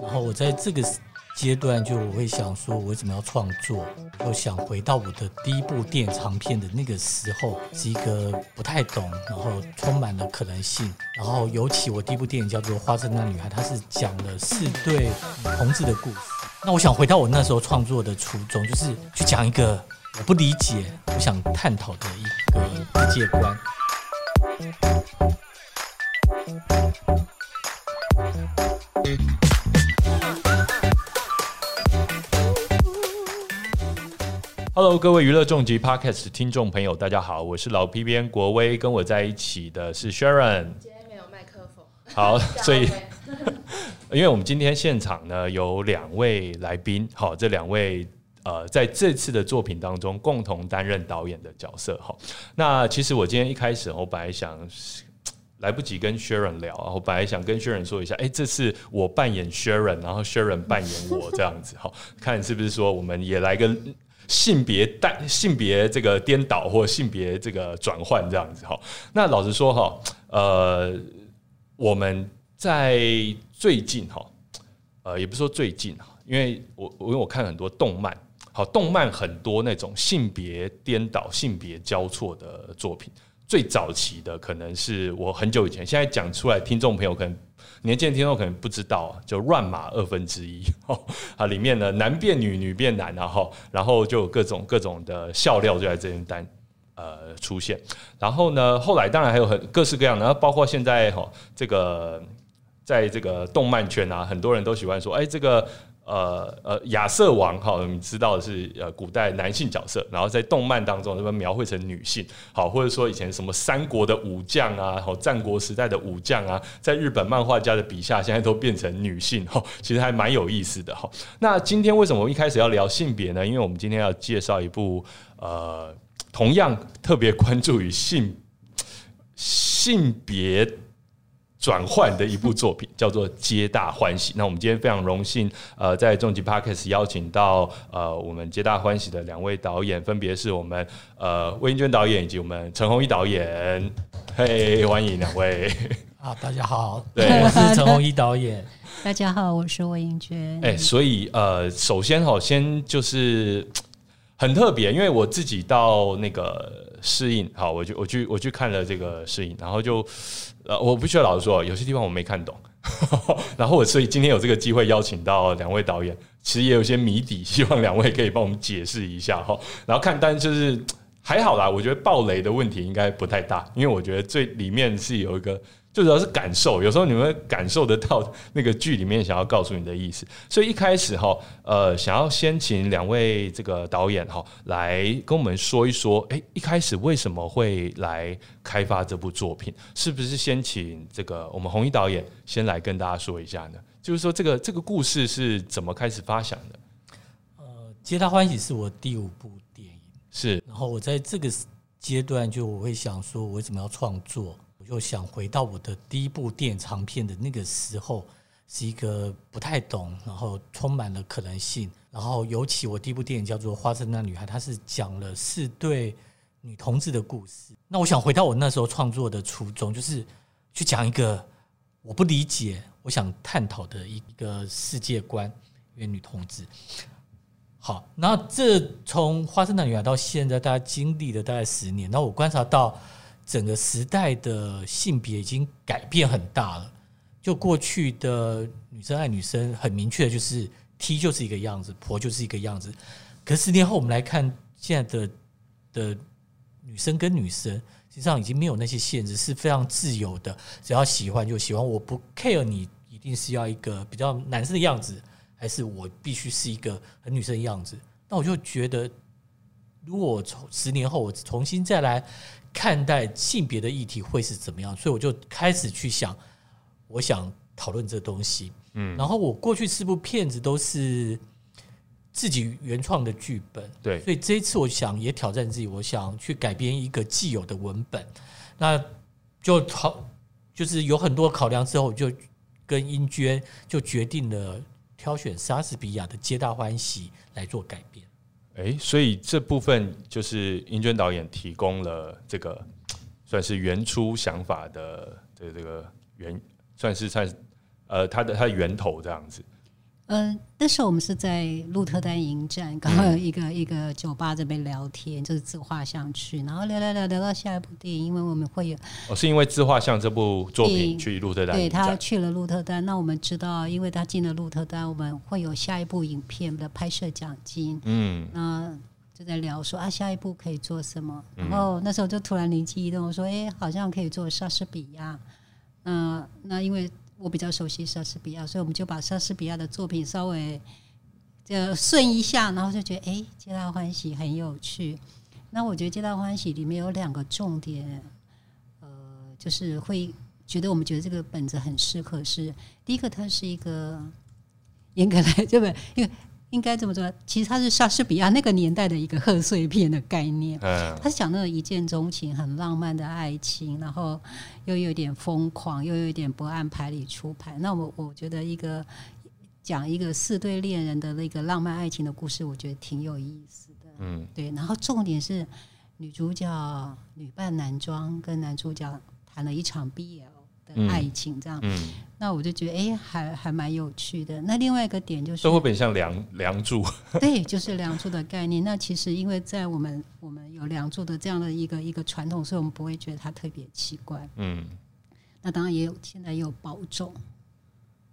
然后我在这个阶段，就我会想说，我为什么要创作？就想回到我的第一部电影长片的那个时候，是一个不太懂，然后充满了可能性。然后尤其我第一部电影叫做《花生那女孩》，它是讲了四对同志的故事。那我想回到我那时候创作的初衷，就是去讲一个我不理解、我想探讨的一个世界观。Hello，各位娱乐重疾 Podcast 听众朋友，大家好，我是老 P 编国威，跟我在一起的是 Sharon。今天没有麦克风。好，所以 因为我们今天现场呢有两位来宾，好，这两位呃在这次的作品当中共同担任导演的角色，好，那其实我今天一开始我本来想。来不及跟 Sharon 聊，然后本来想跟 Sharon 说一下，哎，这次我扮演 Sharon，然后 Sharon 扮演我这样子，好，看是不是说我们也来个性别带性别这个颠倒或性别这个转换这样子，哈。那老实说哈，呃，我们在最近哈，呃，也不是说最近哈，因为我因为我看很多动漫，好，动漫很多那种性别颠倒、性别交错的作品。最早期的可能是我很久以前，现在讲出来，听众朋友可能年轻听众可能不知道，就乱码二分之一 哦，啊，里面呢男变女，女变男，然后然后就有各种各种的笑料就在这边单呃出现，然后呢后来当然还有很各式各样的，包括现在哈这个在这个动漫圈啊，很多人都喜欢说，哎这个。呃呃，亚瑟王哈，我们知道的是呃古代男性角色，然后在动漫当中这边描绘成女性，好，或者说以前什么三国的武将啊，好战国时代的武将啊，在日本漫画家的笔下，现在都变成女性哈，其实还蛮有意思的哈。那今天为什么我一开始要聊性别呢？因为我们今天要介绍一部呃，同样特别关注于性性别。转换的一部作品 叫做《皆大欢喜》。那我们今天非常荣幸，呃，在重疾 Parkes 邀请到呃我们《皆大欢喜》的两位导演，分别是我们呃魏英娟导演以及我们陈鸿一导演。嘿，欢迎两位！啊，大家好，对，我是陈鸿一导演。大家好，我是魏英娟。哎，所以呃，首先哈，先就是很特别，因为我自己到那个适应，好，我就我去我去看了这个适应，然后就。呃，我不需要老实说，有些地方我没看懂，然后我所以今天有这个机会邀请到两位导演，其实也有些谜底，希望两位可以帮我们解释一下哈。然后看，但就是还好啦，我觉得暴雷的问题应该不太大，因为我觉得最里面是有一个。最主要是感受，有时候你们感受得到那个剧里面想要告诉你的意思。所以一开始哈，呃，想要先请两位这个导演哈来跟我们说一说，哎，一开始为什么会来开发这部作品？是不是先请这个我们红衣导演先来跟大家说一下呢？就是说这个这个故事是怎么开始发想的？呃，皆大欢喜是我第五部电影，是。然后我在这个阶段就我会想说，我为什么要创作？就想回到我的第一部电影长片的那个时候，是一个不太懂，然后充满了可能性。然后尤其我第一部电影叫做《花生那女孩》，它是讲了四对女同志的故事。那我想回到我那时候创作的初衷，就是去讲一个我不理解、我想探讨的一个世界观，因为女同志。好，那这从《花生那女孩》到现在，大家经历了大概十年，那我观察到。整个时代的性别已经改变很大了。就过去的女生爱女生，很明确的就是 T 就是一个样子，婆就是一个样子。可十年后我们来看现在的的女生跟女生，实际上已经没有那些限制，是非常自由的。只要喜欢就喜欢，我不 care 你一定是要一个比较男生的样子，还是我必须是一个很女生的样子。那我就觉得，如果从十年后我重新再来。看待性别的议题会是怎么样？所以我就开始去想，我想讨论这东西。嗯，然后我过去四部片子都是自己原创的剧本，对，所以这一次我想也挑战自己，我想去改编一个既有的文本。那就考，就是有很多考量之后，就跟英娟就决定了挑选莎士比亚的《皆大欢喜》来做改编。哎，所以这部分就是英娟导演提供了这个算是原初想法的的这个原，算是算呃他的他的源头这样子。嗯，那时候我们是在鹿特丹营站，刚好有一个一个酒吧这边聊天，就是自画像去，然后聊聊聊聊到下一部电影，因为我们会有哦，是因为自画像这部作品去鹿特丹，对他去了鹿特丹，那我们知道，因为他进了鹿特丹，我们会有下一部影片的拍摄奖金，嗯，那就在聊说啊，下一步可以做什么，然后那时候就突然灵机一动，我说，哎，好像可以做莎士比亚，嗯，那因为。我比较熟悉莎士比亚，所以我们就把莎士比亚的作品稍微就顺一下，然后就觉得哎，皆大欢喜很有趣。那我觉得皆大欢喜里面有两个重点，呃，就是会觉得我们觉得这个本子很适合是第一个，它是一个严格来对不？因为应该这么说，其实它是莎士比亚那个年代的一个贺岁片的概念。嗯，他是讲那种一见钟情、很浪漫的爱情，然后又有点疯狂，又有点不按牌理出牌。那我我觉得一个讲一个四对恋人的那个浪漫爱情的故事，我觉得挺有意思的。嗯，对。然后重点是女主角女扮男装，跟男主角谈了一场 BL 的爱情，这样。嗯。那我就觉得，哎，还还蛮有趣的。那另外一个点就是，这会不会像梁梁祝？对，就是梁祝的概念。那其实因为在我们我们有梁祝的这样的一个一个传统，所以我们不会觉得它特别奇怪。嗯。那当然也有，现在也有保种。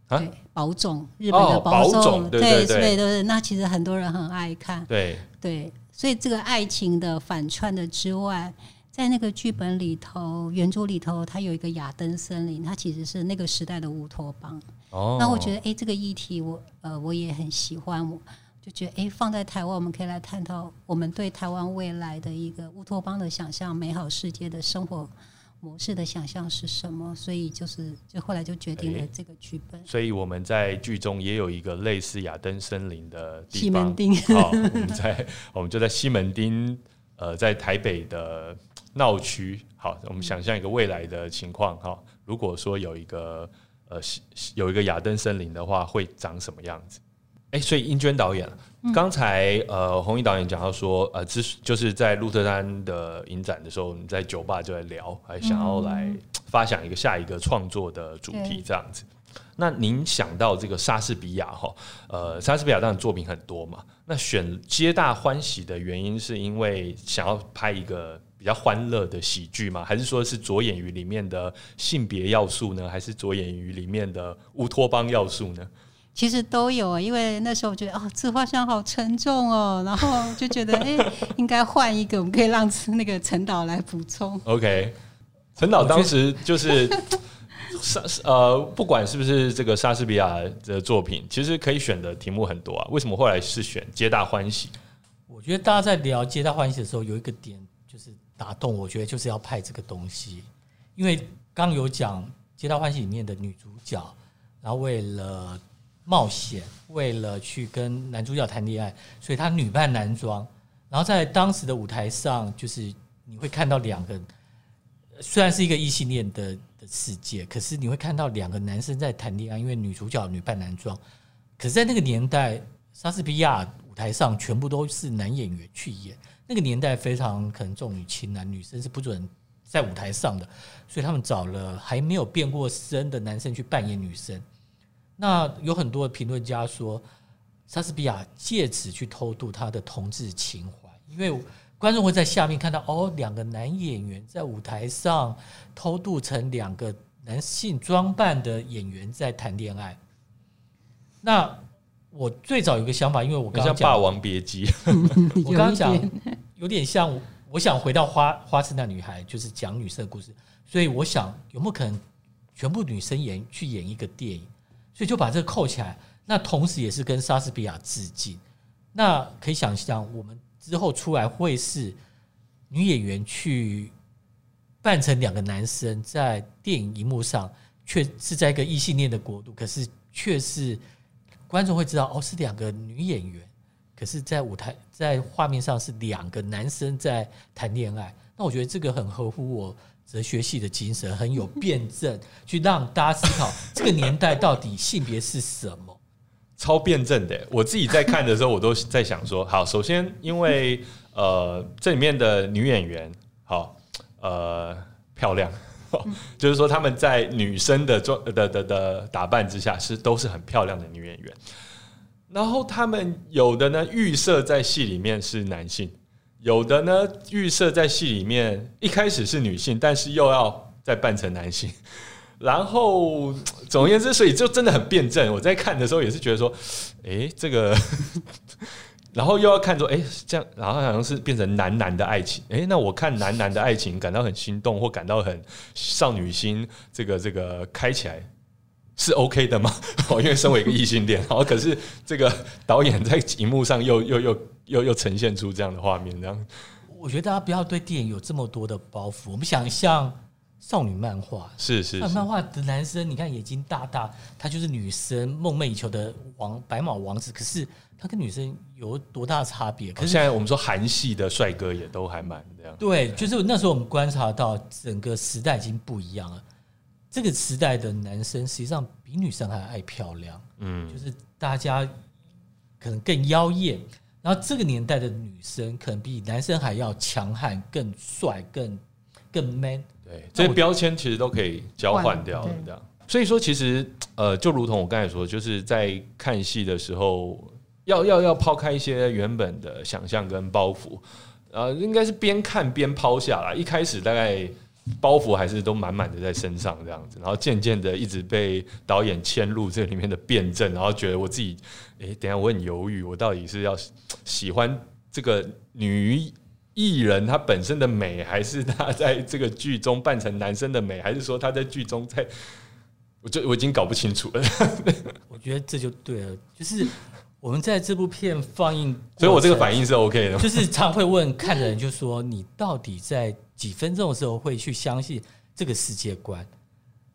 对，保种，日本的保种，对对对对。那其实很多人很爱看。对对，所以这个爱情的反串的之外。在那个剧本里头，原著里头，它有一个亚登森林，它其实是那个时代的乌托邦。哦，那我觉得，哎，这个议题我呃我也很喜欢，我就觉得，哎，放在台湾，我们可以来探讨我们对台湾未来的一个乌托邦的想象，美好世界的生活模式的想象是什么？所以就是，就后来就决定了这个剧本。所以我们在剧中也有一个类似亚登森林的地方。西门町。好，我们在我们就在西门町，呃，在台北的。闹区，好，我们想象一个未来的情况，哈，如果说有一个呃有一个亚登森林的话，会长什么样子？哎，所以英娟导演，刚才呃红衣导演讲到说，呃，之就是在鹿特丹的影展的时候，你在酒吧就在聊，还想要来发想一个下一个创作的主题，这样子。那您想到这个莎士比亚哈，呃，莎士比亚当然作品很多嘛，那选皆大欢喜的原因是因为想要拍一个。比较欢乐的喜剧吗？还是说是着眼于里面的性别要素呢？还是着眼于里面的乌托邦要素呢？其实都有啊，因为那时候我觉得哦，自画像好沉重哦，然后就觉得哎，应该换一个，我们可以让那个陈导来补充。OK，陈导当时就是莎呃，不管是不是这个莎士比亚的作品，其实可以选的题目很多啊。为什么后来是选《皆大欢喜》？我觉得大家在聊《皆大欢喜》的时候，有一个点就是。打动我觉得就是要拍这个东西，因为刚有讲《皆大欢喜》里面的女主角，然后为了冒险，为了去跟男主角谈恋爱，所以她女扮男装。然后在当时的舞台上，就是你会看到两个，虽然是一个异性恋的的世界，可是你会看到两个男生在谈恋爱，因为女主角女扮男装。可是，在那个年代，莎士比亚舞台上全部都是男演员去演。那个年代非常可能重女轻男，女生是不准在舞台上的，所以他们找了还没有变过身的男生去扮演女生。那有很多评论家说，莎士比亚借此去偷渡他的同志情怀，因为观众会在下面看到哦，两个男演员在舞台上偷渡成两个男性装扮的演员在谈恋爱。那我最早有个想法，因为我刚像《霸王别姬》，我刚刚讲有点像，我想回到花花痴那女孩，就是讲女生的故事，所以我想有没有可能全部女生演去演一个电影，所以就把这个扣起来。那同时也是跟莎士比亚致敬。那可以想象，我们之后出来会是女演员去扮成两个男生，在电影荧幕上，却是在一个异性恋的国度，可是却是。观众会知道哦，是两个女演员，可是，在舞台在画面上是两个男生在谈恋爱。那我觉得这个很合乎我哲学系的精神，很有辩证，去让大家思考这个年代到底性别是什么。超辩证的，我自己在看的时候，我都在想说，好，首先因为 呃，这里面的女演员好呃漂亮。就是说，他们在女生的装的的的打扮之下，是都是很漂亮的女演员。然后他们有的呢预设在戏里面是男性，有的呢预设在戏里面一开始是女性，但是又要再扮成男性。然后总而言之，所以就真的很辩证。我在看的时候也是觉得说，哎，这个。然后又要看说，哎，这样，然后好像是变成男男的爱情，哎，那我看男男的爱情感到很心动，或感到很少女心，这个这个开起来是 OK 的吗？哦，因为身为一个异性恋，然后可是这个导演在荧幕上又又又又又呈现出这样的画面，这样，我觉得大家不要对电影有这么多的包袱。我们想象少女漫画，是是漫画的男生，你看眼睛大大，他就是女生梦寐以求的王白马王子，可是。他跟女生有多大差别？可是现在我们说韩系的帅哥也都还蛮这样。对，就是那时候我们观察到整个时代已经不一样了。这个时代的男生实际上比女生还爱漂亮，嗯，就是大家可能更妖艳。然后这个年代的女生可能比男生还要强悍、更帅、更更 man。对，这些标签其实都可以交换掉，这样。所以说，其实呃，就如同我刚才说，就是在看戏的时候。要要要抛开一些原本的想象跟包袱，呃，应该是边看边抛下来。一开始大概包袱还是都满满的在身上这样子，然后渐渐的一直被导演牵入这里面的辩证，然后觉得我自己，哎，等下我很犹豫，我到底是要喜欢这个女艺人她本身的美，还是她在这个剧中扮成男生的美，还是说她在剧中在，我就我已经搞不清楚了。我觉得这就对了，就是。我们在这部片放映，所以我这个反应是 OK 的。就是常会问看的人，就说你到底在几分钟的时候会去相信这个世界观？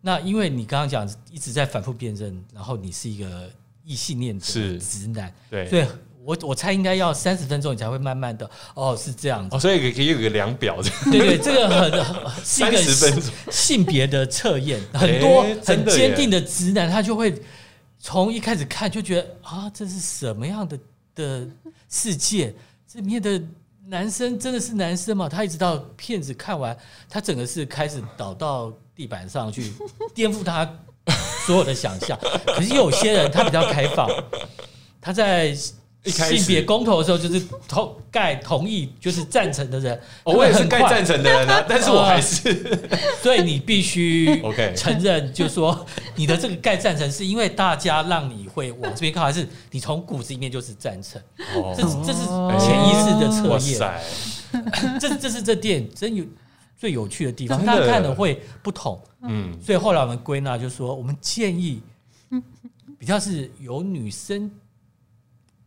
那因为你刚刚讲一直在反复辩证，然后你是一个异性恋者直男，对，所以我我猜应该要三十分钟，你才会慢慢的哦，是这样子。哦，所以可以有个量表，对对，这个很 是一个性别的测验，很多很坚定的直男他就会。从一开始看就觉得啊，这是什么样的的世界？这里面的男生真的是男生吗？他一直到片子看完，他整个是开始倒到地板上去，颠覆他所有的想象。可是有些人他比较开放，他在。性别公投的时候，就是同盖同意，就是赞成的人，我也是盖赞成的人啊，但是我还是，所以你必须 OK 承认，就是说你的这个盖赞成是因为大家让你会往这边靠，还是你从骨子里面就是赞成？哦。这这是潜意识的测验。这这是这电影真有最有趣的地方，大家看的会不同。嗯，所以后来我们归纳就是说，我们建议比较是有女生。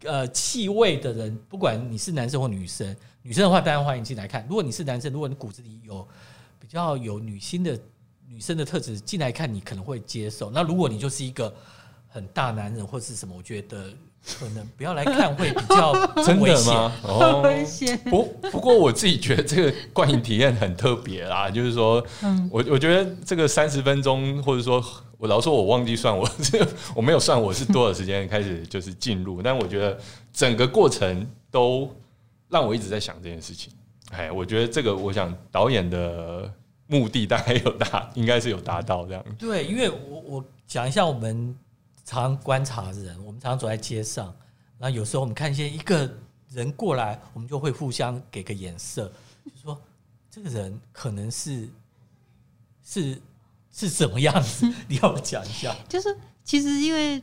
呃，气味的人，不管你是男生或女生，女生的话当然欢迎进来看。如果你是男生，如果你骨子里有比较有女性的女生的特质进来看，你可能会接受。那如果你就是一个很大男人或是什么，我觉得可能不要来看会比较 真的吗？哦，危险。不不过我自己觉得这个观影体验很特别啦，就是说，我我觉得这个三十分钟或者说。我老说，我忘记算，我这 我没有算我是多少时间开始就是进入，但我觉得整个过程都让我一直在想这件事情。哎，我觉得这个，我想导演的目的大概有达，应该是有达到这样。对，因为我我讲一下，我们常观察人，我们常常走在街上，然后有时候我们看见一个人过来，我们就会互相给个眼色，就说这个人可能是是。是什么样子？你要讲一下。就是其实因为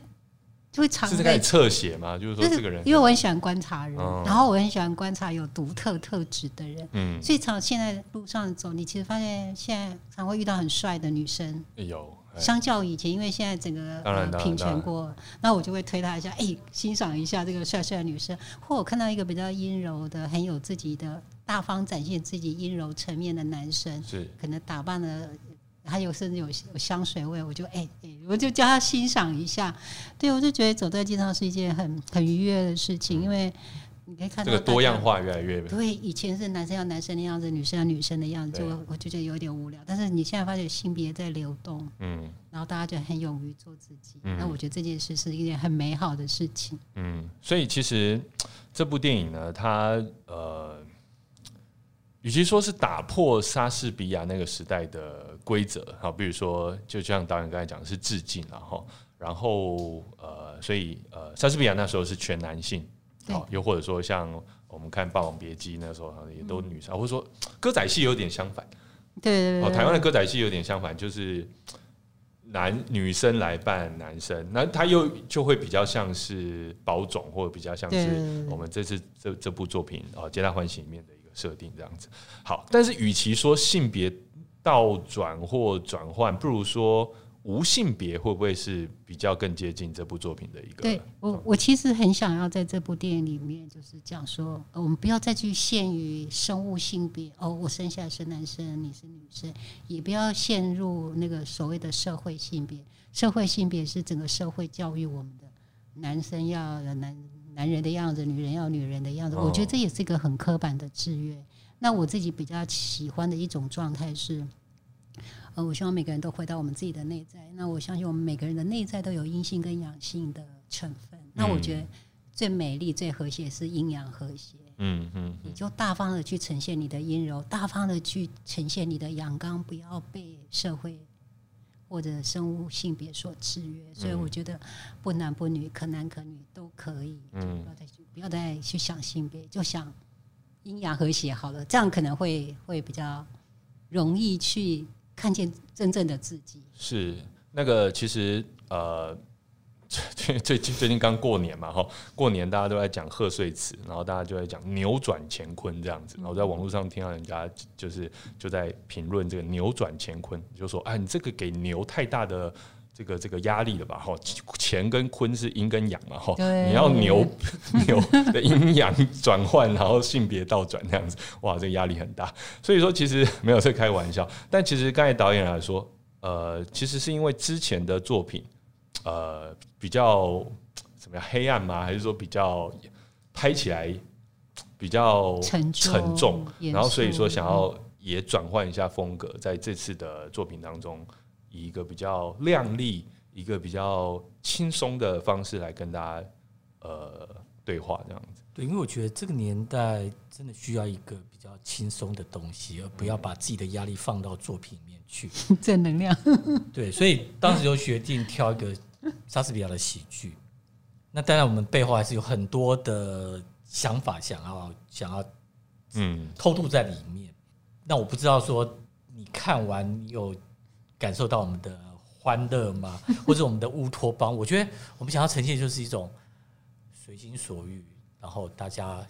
会常是在侧写嘛，就是说这个人，因为我很喜欢观察人，然后我很喜欢观察有独特特质的人，嗯，所以常现在路上走，你其实发现现在常会遇到很帅的女生，有。相较以前，因为现在整个平权过，那我就会推他一下，哎，欣赏一下这个帅帅的女生，或我看到一个比较阴柔的、很有自己的大方展现自己阴柔层面的男生，是可能打扮的。还有甚至有有香水味，我就哎哎，我就叫他欣赏一下。对，我就觉得走在街上是一件很很愉悦的事情，因为你可以看到这个多样化越来越。对，以前是男生要男生的样子，女生要女生的样子，就我就觉得有点无聊。但是你现在发觉性别在流动，嗯，然后大家就很勇于做自己，那我觉得这件事是一件很美好的事情。嗯，所以其实这部电影呢，它呃。与其说是打破莎士比亚那个时代的规则，好，比如说，就像导演刚才讲的是致敬然后，然后呃，所以呃，莎士比亚那时候是全男性，对，又或者说像我们看《霸王别姬》那时候也都女生，或者说歌仔戏有点相反，对对对，台湾的歌仔戏有点相反，就是男女生来扮男生，那他又就会比较像是宝冢，或者比较像是我们这次这这部作品啊《皆大欢喜》里面的一个设定这样子。好，但是与其说性别倒转或转换，不如说。无性别会不会是比较更接近这部作品的一个？对我，我其实很想要在这部电影里面，就是讲说，我们不要再去限于生物性别哦，我生下来是男生，你是女生，也不要陷入那个所谓的社会性别。社会性别是整个社会教育我们的，男生要男男人的样子，女人要女人的样子。我觉得这也是一个很刻板的制约。那我自己比较喜欢的一种状态是。呃，我希望每个人都回到我们自己的内在。那我相信我们每个人的内在都有阴性跟阳性的成分。那我觉得最美丽、最和谐是阴阳和谐。嗯嗯，你就大方的去呈现你的阴柔，大方的去呈现你的阳刚，不要被社会或者生物性别所制约。所以我觉得不男不女，可男可女都可以。嗯，不要再去不要再去想性别，就想阴阳和谐好了。这样可能会会比较容易去。看见真正的自己是那个，其实呃，最最近最近刚过年嘛，哈，过年大家都在讲贺岁词，然后大家就在讲扭转乾坤这样子，然后在网络上听到人家就是就在评论这个扭转乾坤，就说啊，你这个给牛太大的。这个这个压力的吧？哈，乾跟坤是阴跟阳嘛？哈，你要牛 牛的阴阳转换，然后性别倒转这样子，哇，这个压力很大。所以说，其实没有在开玩笑。但其实刚才导演来说，呃，其实是因为之前的作品，呃，比较怎么样黑暗吗？还是说比较拍起来比较沉沉重？然后所以说想要也转换一下风格，在这次的作品当中。以一个比较亮丽、一个比较轻松的方式来跟大家呃对话，这样子。对，因为我觉得这个年代真的需要一个比较轻松的东西，而不要把自己的压力放到作品里面去。正能量。对，所以当时就决定挑一个莎士比亚的喜剧。那当然，我们背后还是有很多的想法，想要想要嗯偷渡在里面。那我不知道说你看完有。感受到我们的欢乐吗？或者我们的乌托邦？我觉得我们想要呈现就是一种随心所欲，然后大家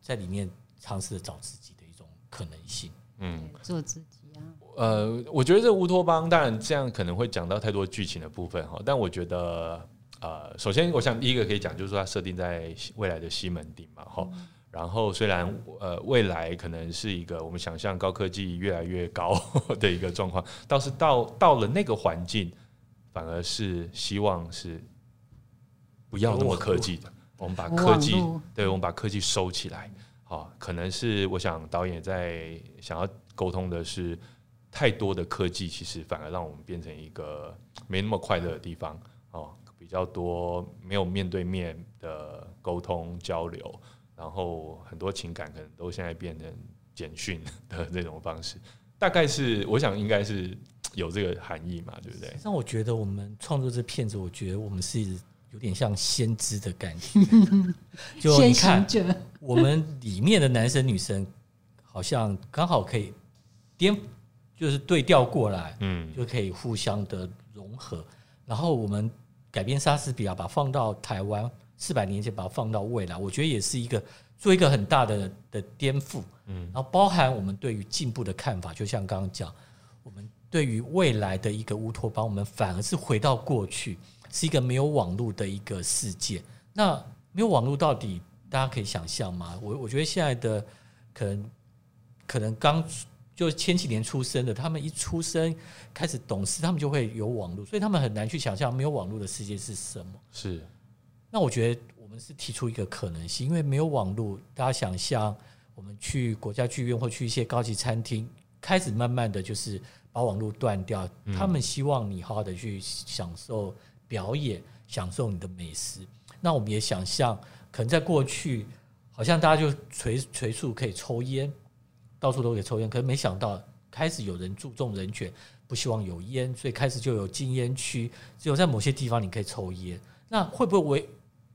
在里面尝试着找自己的一种可能性。嗯，做自己啊。呃，我觉得这乌托邦当然这样可能会讲到太多剧情的部分哈，但我觉得呃，首先我想第一个可以讲就是说它设定在未来的西门町嘛，哈。然后虽然呃未来可能是一个我们想象高科技越来越高 的一个状况，倒是到到了那个环境，反而是希望是不要那么科技的，我们把科技对，我们把科技收起来。好，可能是我想导演在想要沟通的是，太多的科技其实反而让我们变成一个没那么快乐的地方哦，比较多没有面对面的沟通交流。然后很多情感可能都现在变成简讯的这种方式，大概是我想应该是有这个含义嘛，对不对？那我觉得我们创作这片子，我觉得我们是有点像先知的感觉。就你看，我们里面的男生女生好像刚好可以颠，就是对调过来，嗯，就可以互相的融合。然后我们改编莎士比亚，把放到台湾。四百年前把它放到未来，我觉得也是一个做一个很大的的颠覆，嗯，然后包含我们对于进步的看法，就像刚刚讲，我们对于未来的一个乌托邦，我们反而是回到过去，是一个没有网络的一个世界。那没有网络到底大家可以想象吗？我我觉得现在的可能可能刚就前几年出生的，他们一出生开始懂事，他们就会有网络，所以他们很难去想象没有网络的世界是什么。是。那我觉得我们是提出一个可能性，因为没有网络，大家想象我们去国家剧院或去一些高级餐厅，开始慢慢的就是把网络断掉。他们希望你好好的去享受表演，享受你的美食。那我们也想象，可能在过去，好像大家就随随处可以抽烟，到处都可以抽烟，可是没想到开始有人注重人权。不希望有烟，所以开始就有禁烟区，只有在某些地方你可以抽烟。那会不会未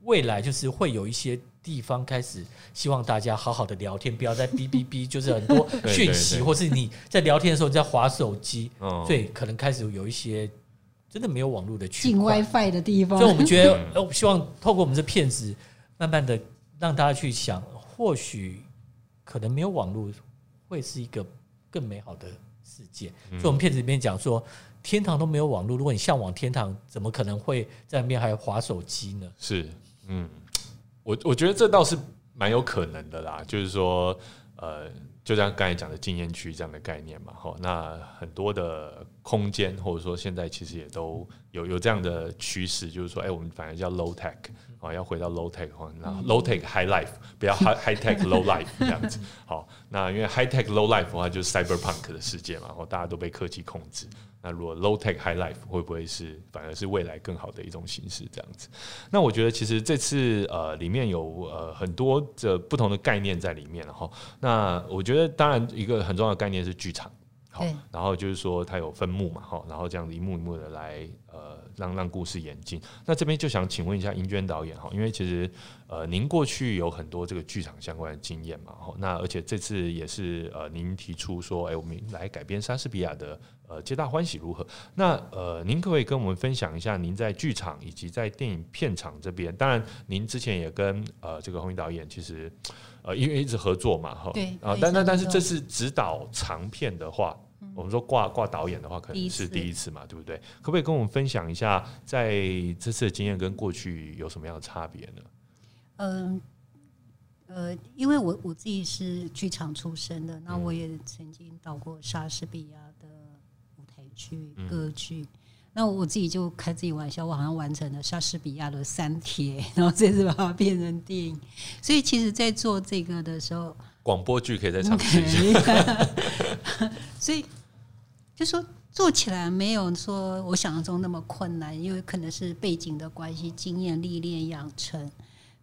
未来就是会有一些地方开始希望大家好好的聊天，不要再哔哔哔，就是很多 讯息，或是你在聊天的时候你在划手机，所以可能开始有一些真的没有网络的进 WiFi 的地方。所以我们觉得，呃，希望透过我们这片子，慢慢的让大家去想，或许可能没有网络会是一个更美好的。世界，所以我们片子里面讲说，天堂都没有网络，如果你向往天堂，怎么可能会在那边还划手机呢？是，嗯，我我觉得这倒是蛮有可能的啦，就是说，呃，就像刚才讲的禁烟区这样的概念嘛，哈，那很多的空间，或者说现在其实也都有有这样的趋势，就是说，哎，我们反而叫 low tech。啊，要回到 low tech 哈，那 low tech high life，不要 high high tech low life 这样子。好，那因为 high tech low life 的话，就是 cyberpunk 的世界嘛，然后大家都被科技控制。那如果 low tech high life 会不会是反而是未来更好的一种形式这样子？那我觉得其实这次呃里面有呃很多的不同的概念在里面了哈。那我觉得当然一个很重要的概念是剧场，好，然后就是说它有分幕嘛，哈，然后这样子一幕一幕的来呃。让让故事演进。那这边就想请问一下英娟导演哈，因为其实呃，您过去有很多这个剧场相关的经验嘛，哈。那而且这次也是呃，您提出说，哎，我们来改编莎士比亚的呃《皆大欢喜》如何？那呃，您可不可以跟我们分享一下您在剧场以及在电影片场这边？当然，您之前也跟呃这个洪英导演其实呃因为一直合作嘛，哈。对。啊，但但但是这是指导长片的话。我们说挂挂导演的话，可能是第一次嘛，对不对？可不可以跟我们分享一下，在这次的经验跟过去有什么样的差别呢？嗯，呃，因为我我自己是剧场出身的，那我也曾经导过莎士比亚的舞台剧、歌剧。那我自己就开自己玩笑，我好像完成了莎士比亚的《三帖》，然后这次把它变成电影。所以，其实，在做这个的时候，广播剧可以再尝试一下。所以。就说做起来没有说我想象中那么困难，因为可能是背景的关系、经验历练养成，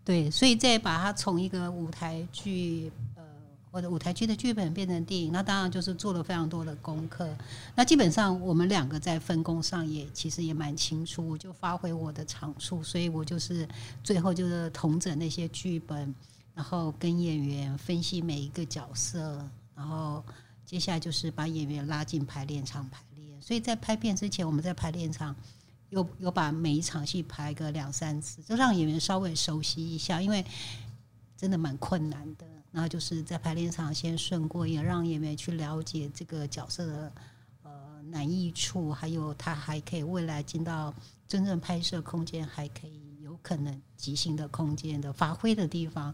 对，所以再把它从一个舞台剧，呃，或者舞台剧的剧本变成电影，那当然就是做了非常多的功课。那基本上我们两个在分工上也其实也蛮清楚，我就发挥我的长处，所以我就是最后就是统整那些剧本，然后跟演员分析每一个角色，然后。接下来就是把演员拉进排练场排练，所以在拍片之前，我们在排练场有有把每一场戏排个两三次，就让演员稍微熟悉一下，因为真的蛮困难的。然后就是在排练场先顺过，也让演员去了解这个角色的呃难易处，还有他还可以未来进到真正拍摄空间，还可以可能即兴的空间的发挥的地方。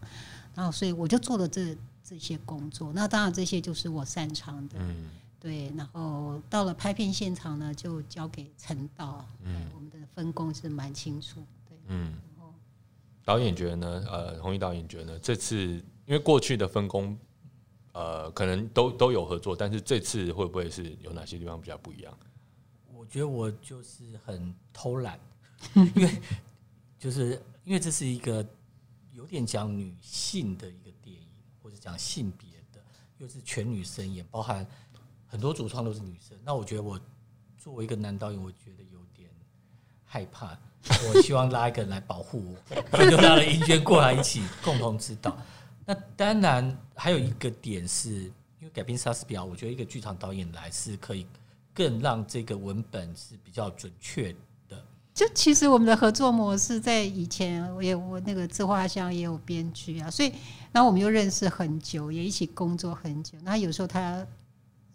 然后，所以我就做了这。这些工作，那当然这些就是我擅长的，嗯对。然后到了拍片现场呢，就交给陈导，嗯，我们的分工是蛮清楚，对。嗯。导演觉得呢？呃，红衣导演觉得呢？这次因为过去的分工，呃，可能都都有合作，但是这次会不会是有哪些地方比较不一样？我觉得我就是很偷懒，因为就是因为这是一个有点讲女性的一个电影。或者讲性别的，又是全女生演，包含很多主创都是女生。那我觉得我作为一个男导演，我觉得有点害怕。我希望拉一个人来保护我，就拉了英娟过来一起共同指导。那当然还有一个点是，因为改编莎士比亚，我觉得一个剧场导演来是可以更让这个文本是比较准确。就其实我们的合作模式在以前我也我那个自画像也有编剧啊，所以然后我们又认识很久，也一起工作很久。那有时候他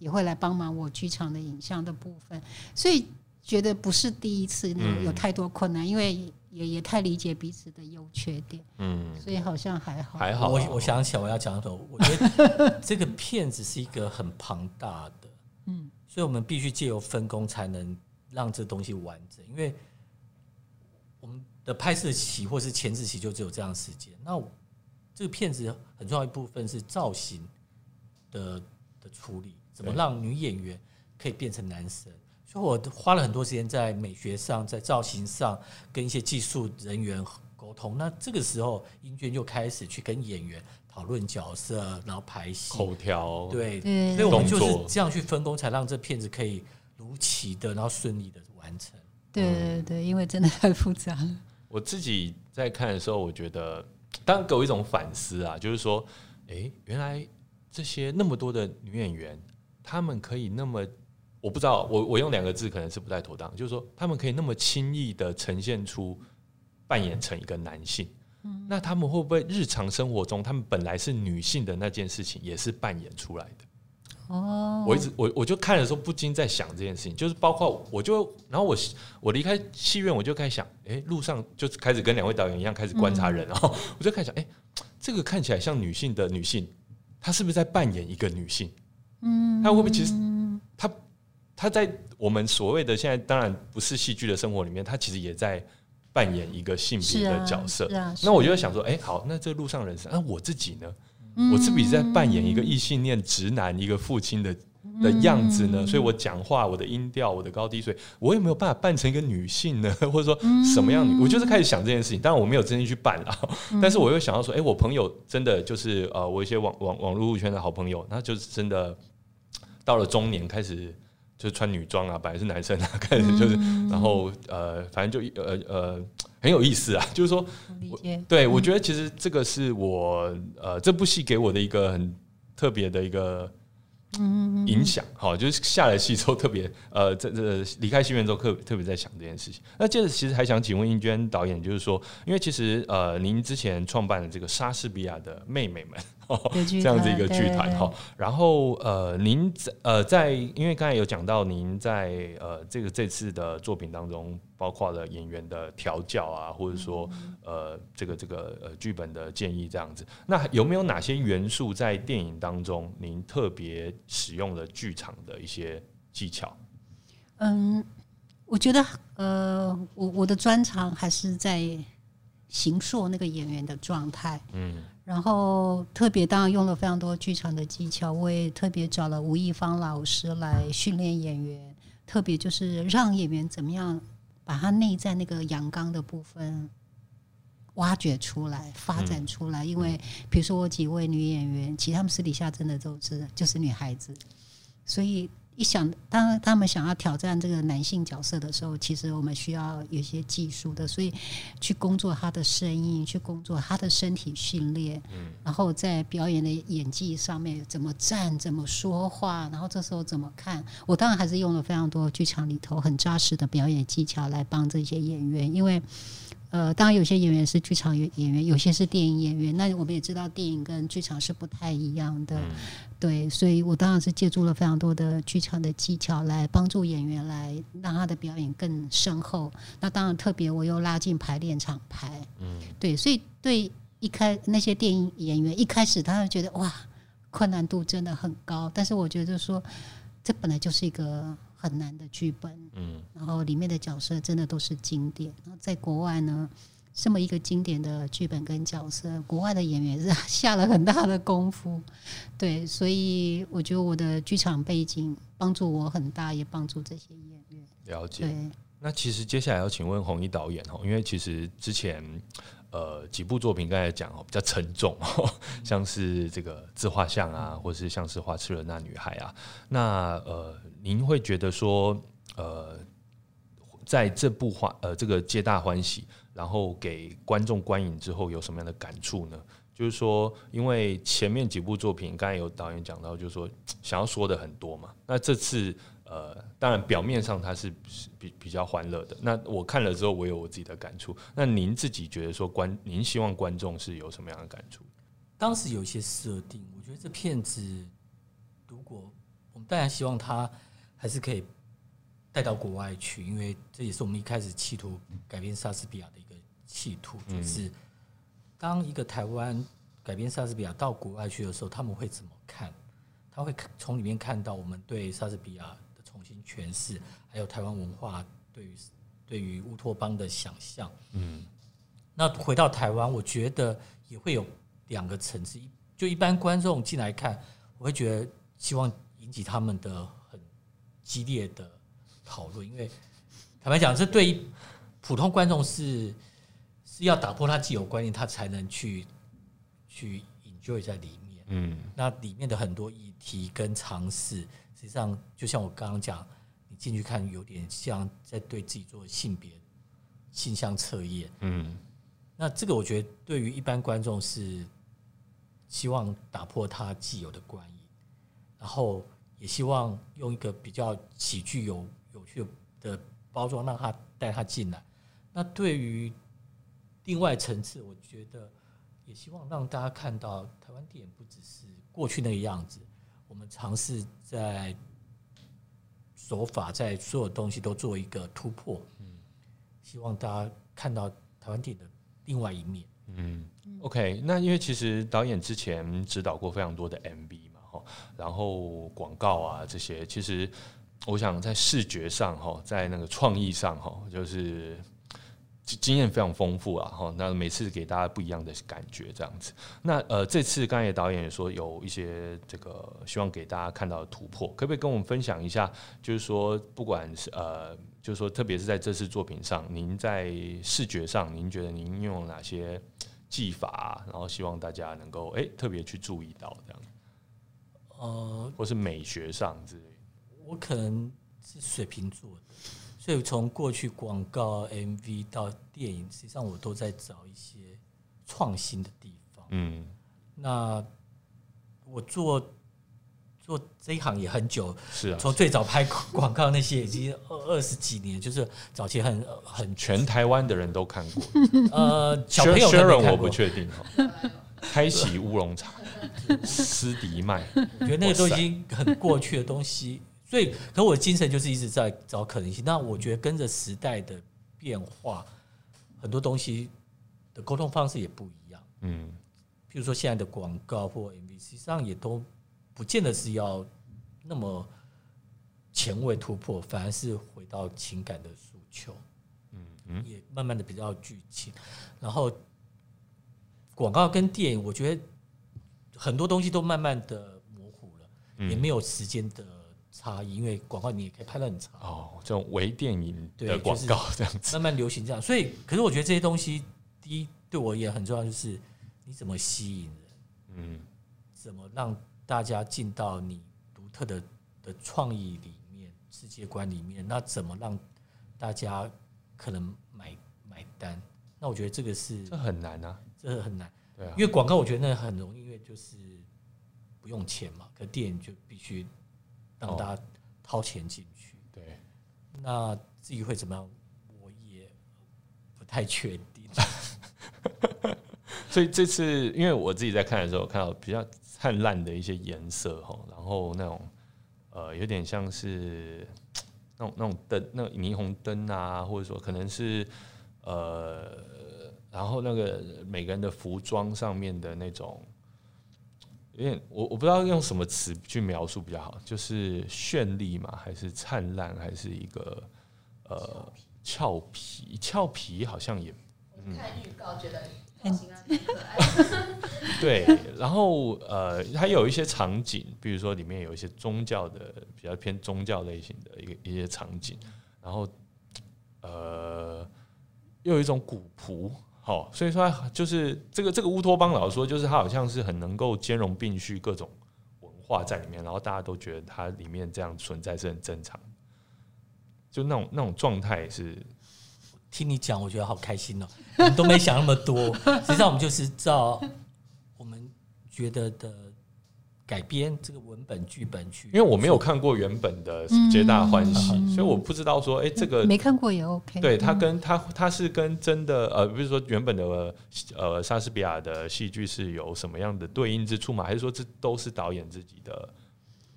也会来帮忙我剧场的影像的部分，所以觉得不是第一次有太多困难，因为也也太理解彼此的优缺点，嗯，所以好像还好还好。我我想起来我要讲什么，我觉得这个片子是一个很庞大的，嗯，所以我们必须借由分工才能让这东西完整，因为。的拍摄期或是前置期就只有这样时间。那这个片子很重要一部分是造型的的处理，怎么让女演员可以变成男生？所以我花了很多时间在美学上，在造型上跟一些技术人员沟通。那这个时候，英娟就开始去跟演员讨论角色，然后排戏、口条，对，所以我们就是这样去分工，才让这片子可以如如期的，然后顺利的完成。对对对，因为真的太复杂了。我自己在看的时候，我觉得当然给我一种反思啊，就是说，哎，原来这些那么多的女演员，她们可以那么，我不知道，我我用两个字可能是不太妥当，就是说，她们可以那么轻易的呈现出扮演成一个男性。那他们会不会日常生活中，他们本来是女性的那件事情，也是扮演出来的？哦，我一直我我就看的时候不禁在想这件事情，就是包括我就然后我我离开戏院，我就开始想，哎，路上就开始跟两位导演一样开始观察人，然后 我就开始想，哎，这个看起来像女性的女性，她是不是在扮演一个女性？嗯，她会不会其实她她在我们所谓的现在当然不是戏剧的生活里面，她其实也在扮演一个性别的角色。那我就想说，哎，好，那这路上人生，那我自己呢？我是不是在扮演一个异性恋直男，一个父亲的的样子呢？所以我讲话，我的音调，我的高低，所以我也没有办法扮成一个女性呢？或者说什么样？我就是开始想这件事情。当然我没有真心去扮啊，但是我又想到说，哎，我朋友真的就是呃，我一些网网网络圈的好朋友，那就是真的到了中年开始就穿女装啊，本来是男生啊，开始就是，然后呃，反正就呃呃。很有意思啊，就是说，对我觉得其实这个是我呃这部戏给我的一个很特别的一个影响，好，就是下了戏之后特别呃这这离开戏院之后特特别在想这件事情。那接着其实还想请问英娟导演，就是说，因为其实呃您之前创办的这个莎士比亚的妹妹们。这样子一个剧团哈，然后呃，您在呃在，因为刚才有讲到您在呃这个这次的作品当中，包括了演员的调教啊，或者说呃这个这个呃剧本的建议这样子，那有没有哪些元素在电影当中您特别使用了剧场的一些技巧？嗯，我觉得呃，我我的专长还是在形塑那个演员的状态，嗯。然后特别当然用了非常多剧场的技巧，我也特别找了吴亦芳老师来训练演员，特别就是让演员怎么样把他内在那个阳刚的部分挖掘出来、发展出来。因为比如说我几位女演员，其实她们私底下真的都是就是女孩子，所以。一想，当他们想要挑战这个男性角色的时候，其实我们需要有些技术的，所以去工作他的声音，去工作他的身体训练，嗯，然后在表演的演技上面怎么站，怎么说话，然后这时候怎么看，我当然还是用了非常多剧场里头很扎实的表演技巧来帮这些演员，因为。呃，当然有些演员是剧场演演员，有些是电影演员。那我们也知道，电影跟剧场是不太一样的，对。所以我当然是借助了非常多的剧场的技巧来帮助演员，来让他的表演更深厚。那当然，特别我又拉进排练场排，嗯，对。所以对一开那些电影演员一开始，他会觉得哇，困难度真的很高。但是我觉得说，这本来就是一个。很难的剧本，嗯，然后里面的角色真的都是经典。然后在国外呢，这么一个经典的剧本跟角色，国外的演员是 下了很大的功夫，对，所以我觉得我的剧场背景帮助我很大，也帮助这些演员。了解。那其实接下来要请问红一导演哦，因为其实之前。呃，几部作品刚才讲哦，比较沉重，像是这个自画像啊，或是像是花痴的那女孩啊。那呃，您会觉得说，呃，在这部画呃这个皆大欢喜，然后给观众观影之后有什么样的感触呢？就是说，因为前面几部作品，刚才有导演讲到，就是说想要说的很多嘛。那这次。呃，当然表面上它是比比较欢乐的。那我看了之后，我有我自己的感触。那您自己觉得说观，您希望观众是有什么样的感触？当时有一些设定，我觉得这片子如果我们当然希望它还是可以带到国外去，因为这也是我们一开始企图改编莎士比亚的一个企图，就是当一个台湾改编莎士比亚到国外去的时候，他们会怎么看？他会从里面看到我们对莎士比亚。新诠释，还有台湾文化对于对于乌托邦的想象，嗯，那回到台湾，我觉得也会有两个层次。就一般观众进来看，我会觉得希望引起他们的很激烈的讨论，因为坦白讲，这对于普通观众是是要打破他既有观念，他才能去去 enjoy 在里面。嗯，那里面的很多议题跟尝试。实际上，就像我刚刚讲，你你进去看有点像在对自己做性别性向测验。嗯，那这个我觉得对于一般观众是希望打破他既有的观念，然后也希望用一个比较喜剧有有趣的包装让他带他进来。那对于另外层次，我觉得也希望让大家看到台湾电影不只是过去那个样子，我们尝试在手法在所有东西都做一个突破。嗯，希望大家看到台湾电影的另外一面。嗯，OK，那因为其实导演之前指导过非常多的 MV 嘛，哈，然后广告啊这些，其实我想在视觉上哈，在那个创意上哈，就是。经验非常丰富啊，哈，那每次给大家不一样的感觉，这样子。那呃，这次刚才导演也说有一些这个希望给大家看到的突破，可不可以跟我们分享一下？就是说，不管是呃，就是说，特别是在这次作品上，您在视觉上，您觉得您用了哪些技法？然后希望大家能够哎特别去注意到这样，呃，或是美学上之类。我可能是水瓶座的。所以从过去广告 MV 到电影，实际上我都在找一些创新的地方。嗯，那我做做这一行也很久，是啊，从最早拍广告那些已经二二十几年，就是早期很很全台湾的人都看过。呃，小朋友我不确定哈。开启乌龙茶，斯迪麦，我觉得那个都已经很过去的东西。所以，可我的精神就是一直在找可能性。那我觉得跟着时代的变化，很多东西的沟通方式也不一样。嗯，譬如说现在的广告或 MV，实际上也都不见得是要那么前卫突破，反而是回到情感的诉求。嗯嗯，也慢慢的比较剧情。然后广告跟电影，我觉得很多东西都慢慢的模糊了，也没有时间的。差异，因为广告你也可以拍的很长。哦，这种微电影的广告这样子。慢慢流行这样，所以可是我觉得这些东西，第一对我也很重要，就是你怎么吸引人，嗯，怎么让大家进到你独特的的创意里面、世界观里面，那怎么让大家可能买买单？那我觉得这个是这很难啊，这很难，对啊，因为广告我觉得那很容易，因为就是不用钱嘛，可电影就必须。让大家掏钱进去，对，那至于会怎么样，我也不太确定。所以这次，因为我自己在看的时候，看到比较灿烂的一些颜色哈，然后那种呃，有点像是 那种那种灯，那霓虹灯啊，或者说可能是呃，然后那个每个人的服装上面的那种。有点我我不知道用什么词去描述比较好，就是绚丽嘛，还是灿烂，还是一个呃俏皮？俏皮好像也看预告觉得很可爱。对，然后呃，还有一些场景，比如说里面有一些宗教的比较偏宗教类型的一个一些场景，然后呃，又有一种古朴。好，所以说就是这个这个乌托邦，老说就是他好像是很能够兼容并蓄各种文化在里面，然后大家都觉得它里面这样存在是很正常，就那种那种状态是。听你讲，我觉得好开心哦，我们都没想那么多，实际上我们就是照我们觉得的。改编这个文本剧本去，因为我没有看过原本的《皆大欢喜》，所以我不知道说，哎，这个没看过也 OK。对他跟他他是跟真的呃，比如说原本的呃莎士比亚的戏剧是有什么样的对应之处吗？还是说这都是导演自己的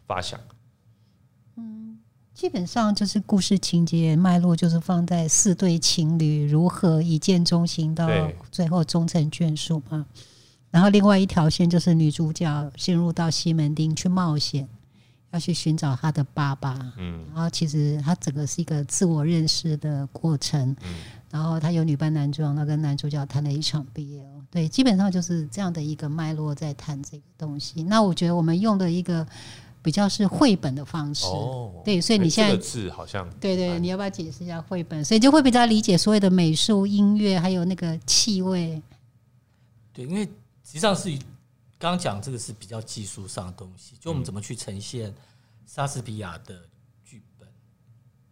发想？嗯，基本上就是故事情节脉络，就是放在四对情侣如何一见钟情到最后终成眷属嘛。然后另外一条线就是女主角进入到西门町去冒险，要去寻找她的爸爸。嗯，然后其实她整个是一个自我认识的过程。嗯，然后她有女扮男装，她跟男主角谈了一场 BL。对，基本上就是这样的一个脉络在谈这个东西。那我觉得我们用的一个比较是绘本的方式。哦，对，所以你现在字好像对对，你要不要解释一下绘本？所以就会比较理解所谓的美术、音乐还有那个气味。对，因为。实际上是刚刚讲这个是比较技术上的东西，就我们怎么去呈现莎士比亚的剧本，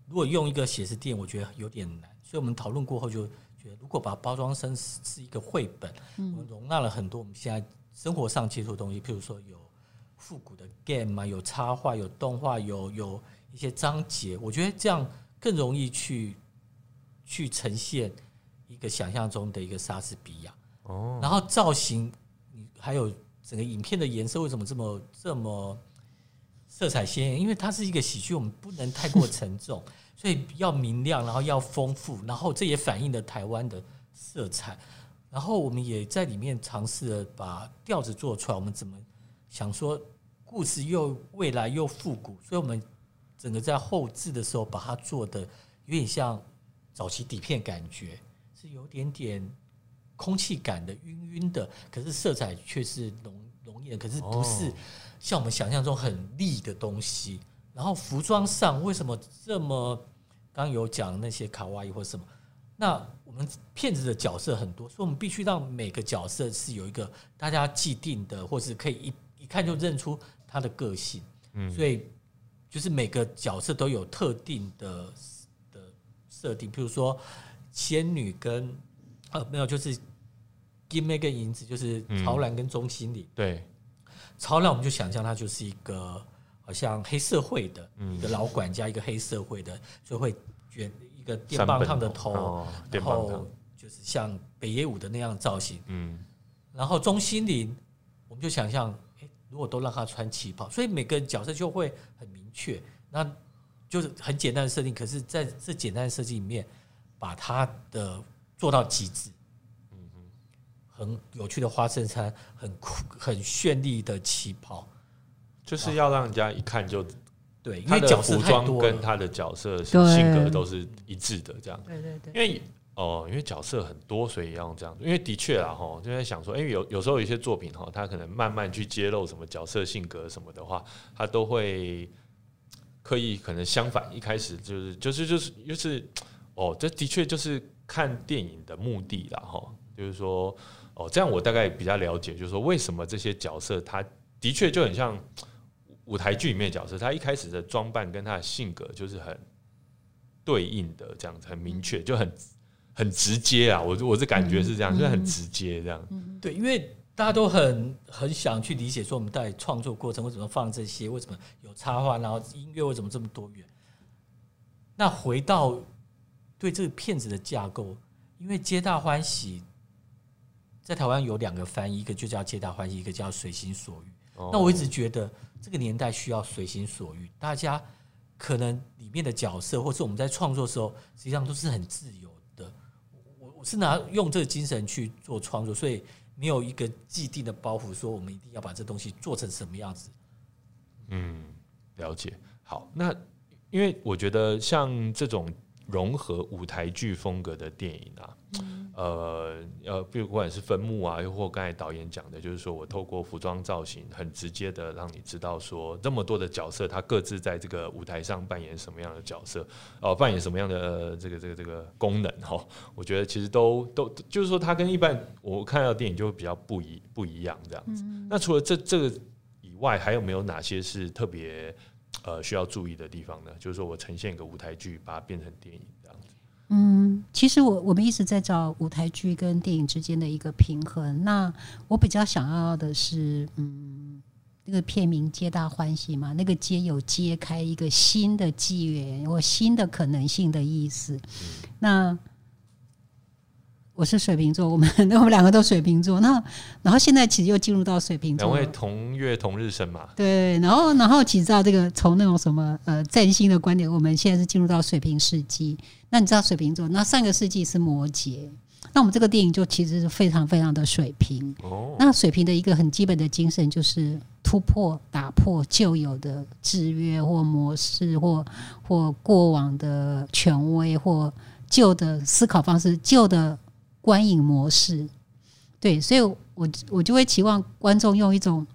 如果用一个写实电影，我觉得有点难。所以我们讨论过后，就觉得如果把包装成是一个绘本，我们容纳了很多我们现在生活上接触的东西，譬如说有复古的 game 嘛，有插画，有动画，有有一些章节，我觉得这样更容易去去呈现一个想象中的一个莎士比亚。哦，然后造型，你还有整个影片的颜色为什么这么这么色彩鲜艳？因为它是一个喜剧，我们不能太过沉重。所以要明亮，然后要丰富，然后这也反映了台湾的色彩。然后我们也在里面尝试了把调子做出来。我们怎么想说故事又未来又复古？所以我们整个在后置的时候把它做的有点像早期底片感觉，是有点点空气感的晕晕的，可是色彩却是浓浓艳，可是不是像我们想象中很丽的东西。然后服装上为什么这么？刚有讲那些卡哇伊或什么？那我们骗子的角色很多，所以我们必须让每个角色是有一个大家既定的，或是可以一一看就认出他的个性。嗯，所以就是每个角色都有特定的的设定，比如说仙女跟呃没有，就是金妹跟银子，就是曹兰跟钟心里。对，曹兰我们就想象他就是一个。好像黑社会的一个老管家，一个黑社会的，就会卷一个电棒烫的头，然后就是像北野武的那样造型。嗯，然后钟心凌，我们就想象，哎，如果都让他穿旗袍，所以每个角色就会很明确，那就是很简单的设定。可是在这简单的设计里面，把他的做到极致。嗯很有趣的花衬衫，很酷、很绚丽的旗袍。就是要让人家一看就对，他的服装跟他的角色性格都是一致的，这样。对对对。因为哦，因为角色很多，所以要用这样。因为的确啊，哈，就在想说，哎，有有时候有一些作品哈，他可能慢慢去揭露什么角色性格什么的话，他都会刻意可能相反，一开始就是就是就是就是哦，这的确就是看电影的目的啦，哈，就是说哦，这样我大概比较了解，就是说为什么这些角色他的确就很像。舞台剧里面的角色，他一开始的装扮跟他的性格就是很对应的，这样子很明确，就很很直接啊！我我是感觉是这样，就是很直接这样。对，因为大家都很很想去理解说，我们在创作过程为什么放这些，为什么有插画，然后音乐为什么这么多元？那回到对这个片子的架构，因为《皆大欢喜》在台湾有两个翻译，一个就叫《皆大欢喜》，一个叫《随心所欲》。那我一直觉得。这个年代需要随心所欲，大家可能里面的角色，或是我们在创作的时候，实际上都是很自由的。我我是拿用这个精神去做创作，所以没有一个既定的包袱，说我们一定要把这东西做成什么样子。嗯，了解。好，那因为我觉得像这种融合舞台剧风格的电影啊。呃呃，比如不管是分幕啊，又或刚才导演讲的，就是说我透过服装造型，很直接的让你知道说，这么多的角色，他各自在这个舞台上扮演什么样的角色，哦，扮演什么样的这个这个这个功能哈。我觉得其实都都就是说，它跟一般我看到电影就会比较不一不一样这样子。那除了这这个以外，还有没有哪些是特别呃需要注意的地方呢？就是说我呈现一个舞台剧，把它变成电影这样子。嗯，其实我我们一直在找舞台剧跟电影之间的一个平衡。那我比较想要的是，嗯，那个片名“皆大欢喜”嘛，那个“皆”有揭开一个新的纪元或新的可能性的意思。那我是水瓶座，我们那我们两个都水瓶座。那然后现在其实又进入到水瓶座，两位同月同日生嘛。对，然后然后其实到这个从那种什么呃占星的观点，我们现在是进入到水瓶世纪。那你知道水瓶座？那上个世纪是摩羯。那我们这个电影就其实是非常非常的水平。哦。那水平的一个很基本的精神就是突破、打破旧有的制约或模式，或或过往的权威，或旧的思考方式、旧的。观影模式，对，所以我我就会期望观众用一种，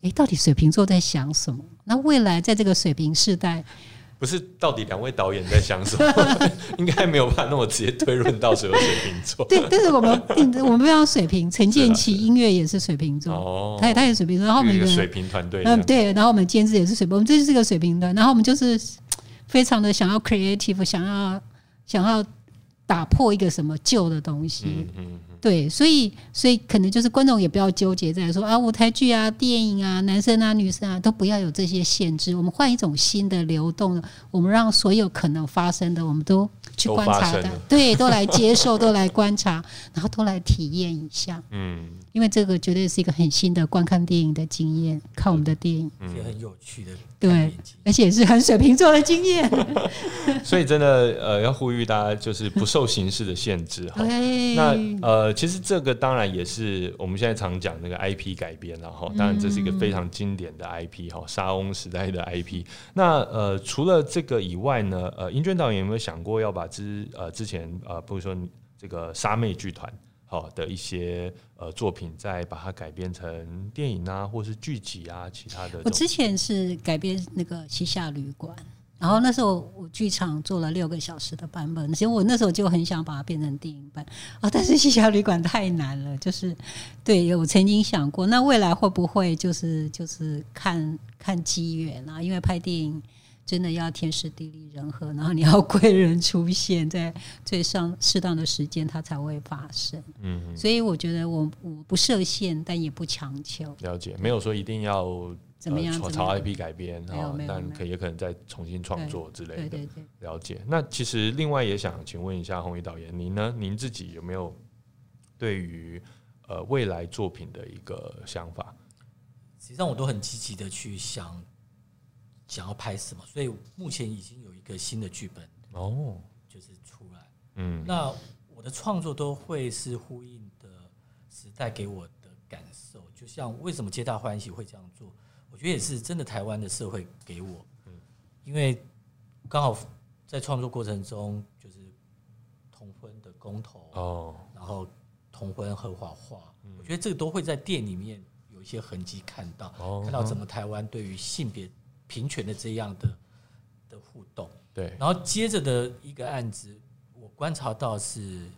哎，到底水瓶座在想什么？那未来在这个水瓶时代，不是到底两位导演在想什么？应该没有办法那么直接推论到所有水瓶座。对，但是我们 我们非常水瓶，陈建奇音乐也是水瓶座，哦，他也他也水瓶座，然后我们水瓶团队，嗯，对，然后我们监制也是水瓶，我们这就是个水瓶的，然后我们就是。非常的想要 creative，想要想要打破一个什么旧的东西。嗯嗯。对，所以所以可能就是观众也不要纠结在说啊舞台剧啊、电影啊、男生啊、女生啊都不要有这些限制。我们换一种新的流动，我们让所有可能发生的，我们都去观察的，对，都来接受，都来观察，然后都来体验一下。嗯。因为这个绝对是一个很新的观看电影的经验，看我们的电影，也很有趣的，对，而且也是很水瓶座的经验。所以真的呃，要呼吁大家就是不受形式的限制哈。那呃，其实这个当然也是我们现在常讲那个 IP 改编了哈。当然这是一个非常经典的 IP 哈，沙翁时代的 IP。那呃，除了这个以外呢，呃，英娟导演有没有想过要把之呃之前呃，比如说这个沙妹剧团？好的一些呃作品，再把它改编成电影啊，或是剧集啊，其他的。我之前是改编那个《西夏旅馆》，然后那时候我剧场做了六个小时的版本，其实我那时候就很想把它变成电影版啊，但是《西夏旅馆》太难了，就是对我曾经想过，那未来会不会就是就是看看机缘啊？因为拍电影。真的要天时地利人和，然后你要贵人出现在 最上适当的时间，它才会发生。嗯，所以我觉得我我不设限，但也不强求。了解，没有说一定要怎么样朝 IP 改编，啊，但可也可能再重新创作之类的。对对对，了解。那其实另外也想请问一下红衣导演，您呢？您自己有没有对于呃未来作品的一个想法？实际上，我都很积极的去想。想要拍什么？所以目前已经有一个新的剧本哦，就是出来。嗯，那我的创作都会是呼应的时代给我的感受。就像为什么皆大欢喜会这样做？我觉得也是真的台湾的社会给我。嗯，因为刚好在创作过程中，就是同婚的公投哦，然后同婚合法化，我觉得这个都会在店里面有一些痕迹看到，看到整个台湾对于性别。平权的这样的的互动，对，然后接着的一个案子，我观察到是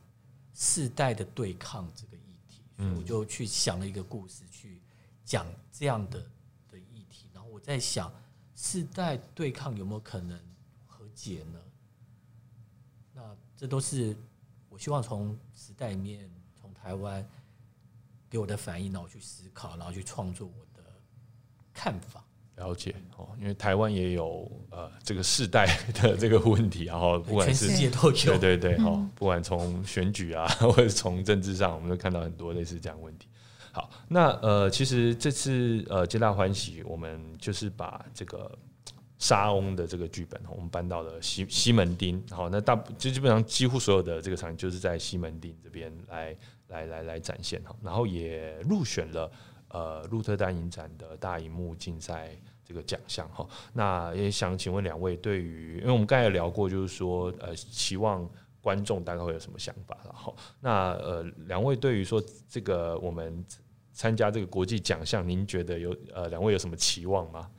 世代的对抗这个议题，所以我就去想了一个故事去讲这样的的议题，然后我在想世代对抗有没有可能和解呢？那这都是我希望从时代里面，从台湾给我的反应，然后去思考，然后去创作我的看法。了解哦，因为台湾也有呃这个世代的这个问题，然后不管是世界都有，对对对，哈，不管从选举啊，或者从政治上，我们都看到很多类似这样问题。好，那呃，其实这次呃皆大欢喜，我们就是把这个沙翁的这个剧本，我们搬到了西西门町，好，那大就基本上几乎所有的这个场景就是在西门町这边来来来来展现哈，然后也入选了。呃，鹿特丹影展的大荧幕竞赛这个奖项哈，那也想请问两位，对于因为我们刚才聊过，就是说呃，期望观众大概会有什么想法然后那呃，两位对于说这个我们参加这个国际奖项，您觉得有呃，两位有什么期望吗？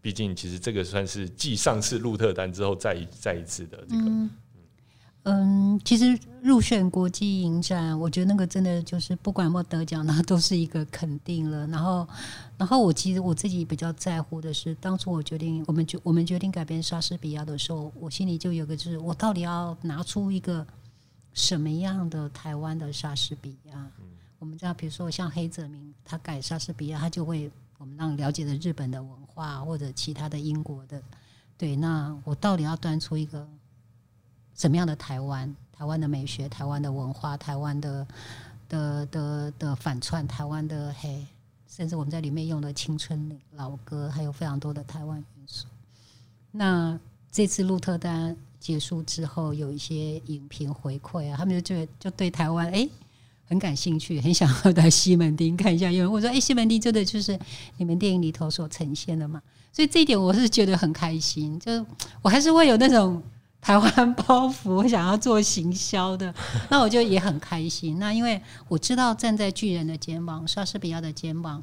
毕竟其实这个算是继上次鹿特丹之后再再一次的这个。其实入选国际影展，我觉得那个真的就是不管有没有得奖，那都是一个肯定了。然后，然后我其实我自己比较在乎的是，当初我决定我们决我们决定改编莎士比亚的时候，我心里就有个就是，我到底要拿出一个什么样的台湾的莎士比亚？我们知道，比如说像黑泽明，他改莎士比亚，他就会我们让了解的日本的文化或者其他的英国的。对，那我到底要端出一个？什么样的台湾？台湾的美学，台湾的文化，台湾的的的的反串，台湾的嘿，甚至我们在里面用的青春老歌，还有非常多的台湾元素。那这次鹿特丹结束之后，有一些影评回馈啊，他们就觉得就对台湾哎很感兴趣，很想要在西门町看一下。因为我说哎，西门町真的就是你们电影里头所呈现的嘛，所以这一点我是觉得很开心。就我还是会有那种。台湾包袱，我想要做行销的，那我就也很开心。那因为我知道站在巨人的肩膀，莎士比亚的肩膀，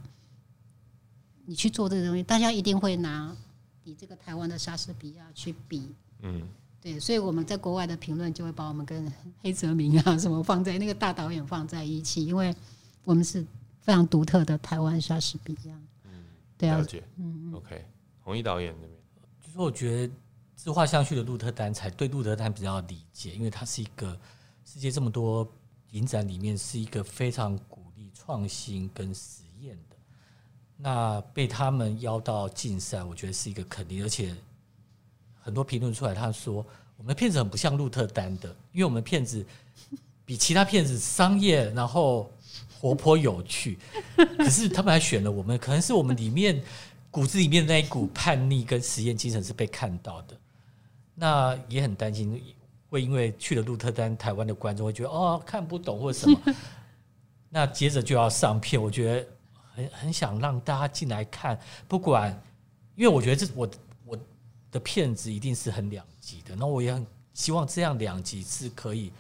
你去做这个东西，大家一定会拿你这个台湾的莎士比亚去比。嗯，对，所以我们在国外的评论就会把我们跟黑泽明啊什么放在那个大导演放在一起，因为我们是非常独特的台湾莎士比亚。嗯，了解。嗯，OK，红衣导演那边，就是我觉得。自画像去的鹿特丹才对鹿特丹比较理解，因为它是一个世界这么多影展里面是一个非常鼓励创新跟实验的。那被他们邀到竞赛，我觉得是一个肯定，而且很多评论出来，他说我们的片子很不像鹿特丹的，因为我们片子比其他片子商业，然后活泼有趣。可是他们还选了我们，可能是我们里面骨子里面的那一股叛逆跟实验精神是被看到的。那也很担心，会因为去了鹿特丹，台湾的观众会觉得哦看不懂或者什么。那接着就要上片，我觉得很很想让大家进来看，不管，因为我觉得这我我的片子一定是很两极的，那我也很希望这样两极是可以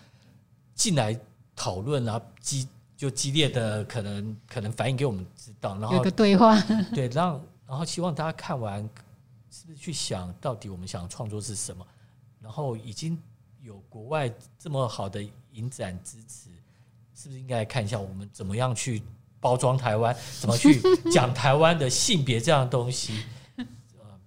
进来讨论啊，激就激烈的可能可能反映给我们知道，然后有个对话，对，让然后希望大家看完。是不是去想到底我们想创作是什么？然后已经有国外这么好的影展支持，是不是应该来看一下我们怎么样去包装台湾，怎么去讲台湾的性别这样的东西？呃，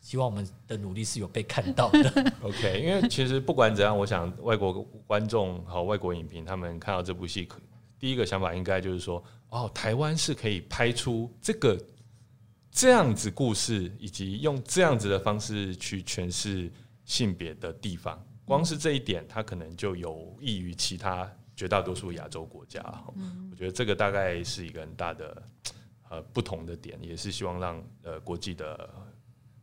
希望我们的努力是有被看到的。OK，因为其实不管怎样，我想外国观众和外国影评他们看到这部戏，第一个想法应该就是说，哦，台湾是可以拍出这个。这样子故事，以及用这样子的方式去诠释性别的地方，光是这一点，它可能就有益于其他绝大多数亚洲国家。我觉得这个大概是一个很大的呃不同的点，也是希望让呃国际的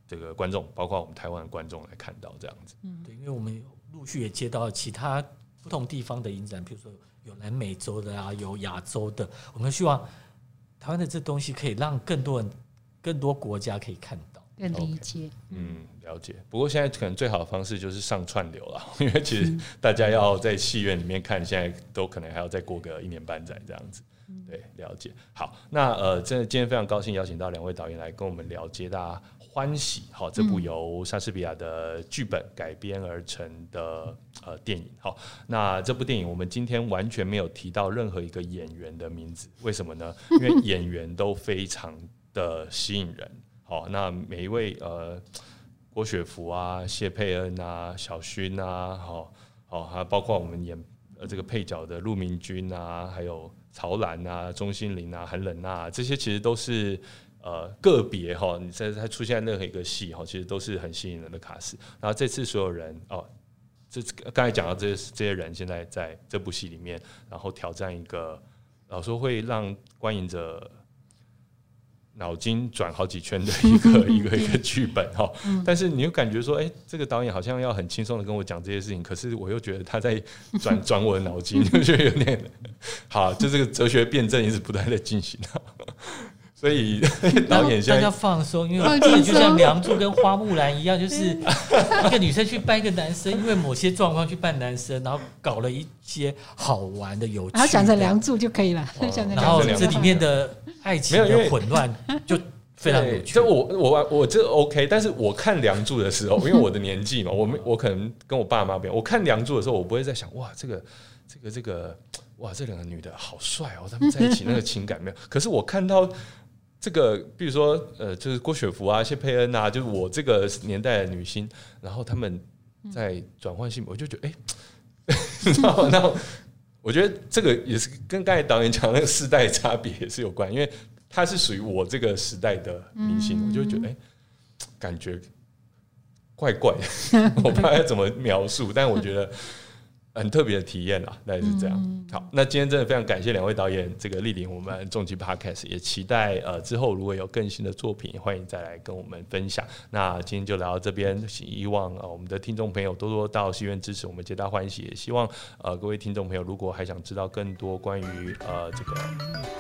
这个观众，包括我们台湾的观众来看到这样子。嗯对，因为我们陆续也接到其他不同地方的影展，比如说有南美洲的啊，有亚洲的，我们希望台湾的这东西可以让更多人。更多国家可以看到，更理解，嗯，了解。不过现在可能最好的方式就是上串流了，因为其实大家要在戏院里面看，现在都可能还要再过个一年半载这样子。对，了解。好，那呃，真的今天非常高兴邀请到两位导演来跟我们聊《皆大欢喜》好，这部由莎士比亚的剧本改编而成的呃电影。好，那这部电影我们今天完全没有提到任何一个演员的名字，为什么呢？因为演员都非常。的吸引人，好，那每一位呃，郭雪芙啊、谢佩恩啊、小薰啊，好，好，还包括我们演呃这个配角的陆明君啊，还有曹兰啊、钟欣凌啊、韩冷娜，这些其实都是呃个别哈，你在他出现任何一个戏哈，其实都是很吸引人的卡司。然后这次所有人哦，这刚才讲到这些这些人，现在在这部戏里面，然后挑战一个，老说会让观影者。脑筋转好几圈的一个 一个一个剧本哈，但是你又感觉说，哎，这个导演好像要很轻松的跟我讲这些事情，可是我又觉得他在转转我的脑筋，就觉得有点好，就这个哲学辩证一直不断在进行所以 导演大家放松，因为就像梁祝跟花木兰一样，就是一个女生去扮一个男生，因为某些状况去扮男生，然后搞了一些好玩的有趣，他想着梁祝就可以了，然后这里面的。爱情的混乱就非常有趣。就我我我这 OK，但是我看《梁祝》的时候，因为我的年纪嘛，我们我可能跟我爸妈比，我看《梁祝》的时候，我不会在想哇，这个这个这个哇，这两个女的好帅哦，他们在一起那个情感没有。可是我看到这个，比如说呃，就是郭雪芙啊、谢佩恩啊，就是我这个年代的女星，然后他们在转换性，我就觉得哎，你知道吗？那。我觉得这个也是跟刚才导演讲那个世代差别也是有关，因为她是属于我这个时代的明星，我就觉得哎，感觉怪怪的，我不知道要怎么描述，但我觉得。很特别的体验啦，大概是这样。好，那今天真的非常感谢两位导演这个莅临我们重疾 Podcast，也期待呃之后如果有更新的作品，欢迎再来跟我们分享。那今天就聊到这边，希望呃我们的听众朋友多多到戏院支持我们，皆大欢喜。也希望呃各位听众朋友如果还想知道更多关于呃这个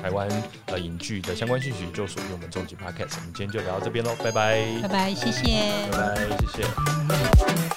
台湾呃影剧的相关信息，就属于我们重疾 Podcast。我们今天就聊到这边喽，拜拜，拜拜，谢谢，拜拜，谢谢。